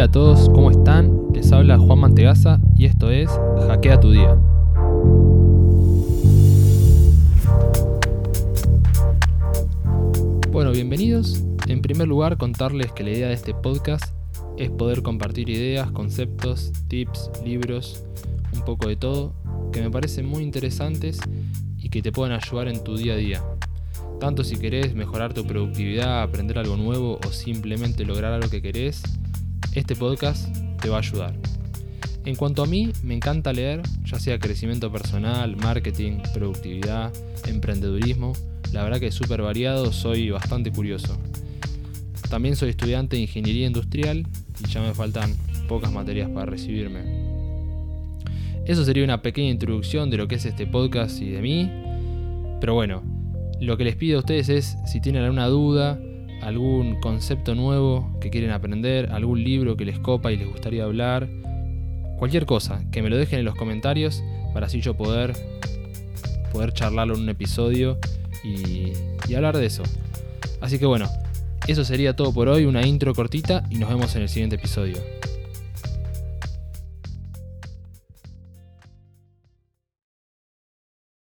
a todos, ¿cómo están? Les habla Juan Mantegaza y esto es Hackea tu Día. Bueno, bienvenidos. En primer lugar, contarles que la idea de este podcast es poder compartir ideas, conceptos, tips, libros, un poco de todo, que me parecen muy interesantes y que te pueden ayudar en tu día a día. Tanto si querés mejorar tu productividad, aprender algo nuevo o simplemente lograr algo que querés, este podcast te va a ayudar. En cuanto a mí, me encanta leer, ya sea crecimiento personal, marketing, productividad, emprendedurismo. La verdad que es súper variado, soy bastante curioso. También soy estudiante de ingeniería industrial y ya me faltan pocas materias para recibirme. Eso sería una pequeña introducción de lo que es este podcast y de mí. Pero bueno, lo que les pido a ustedes es, si tienen alguna duda, algún concepto nuevo que quieren aprender, algún libro que les copa y les gustaría hablar, cualquier cosa, que me lo dejen en los comentarios para así yo poder, poder charlarlo en un episodio y, y hablar de eso. Así que bueno, eso sería todo por hoy, una intro cortita y nos vemos en el siguiente episodio.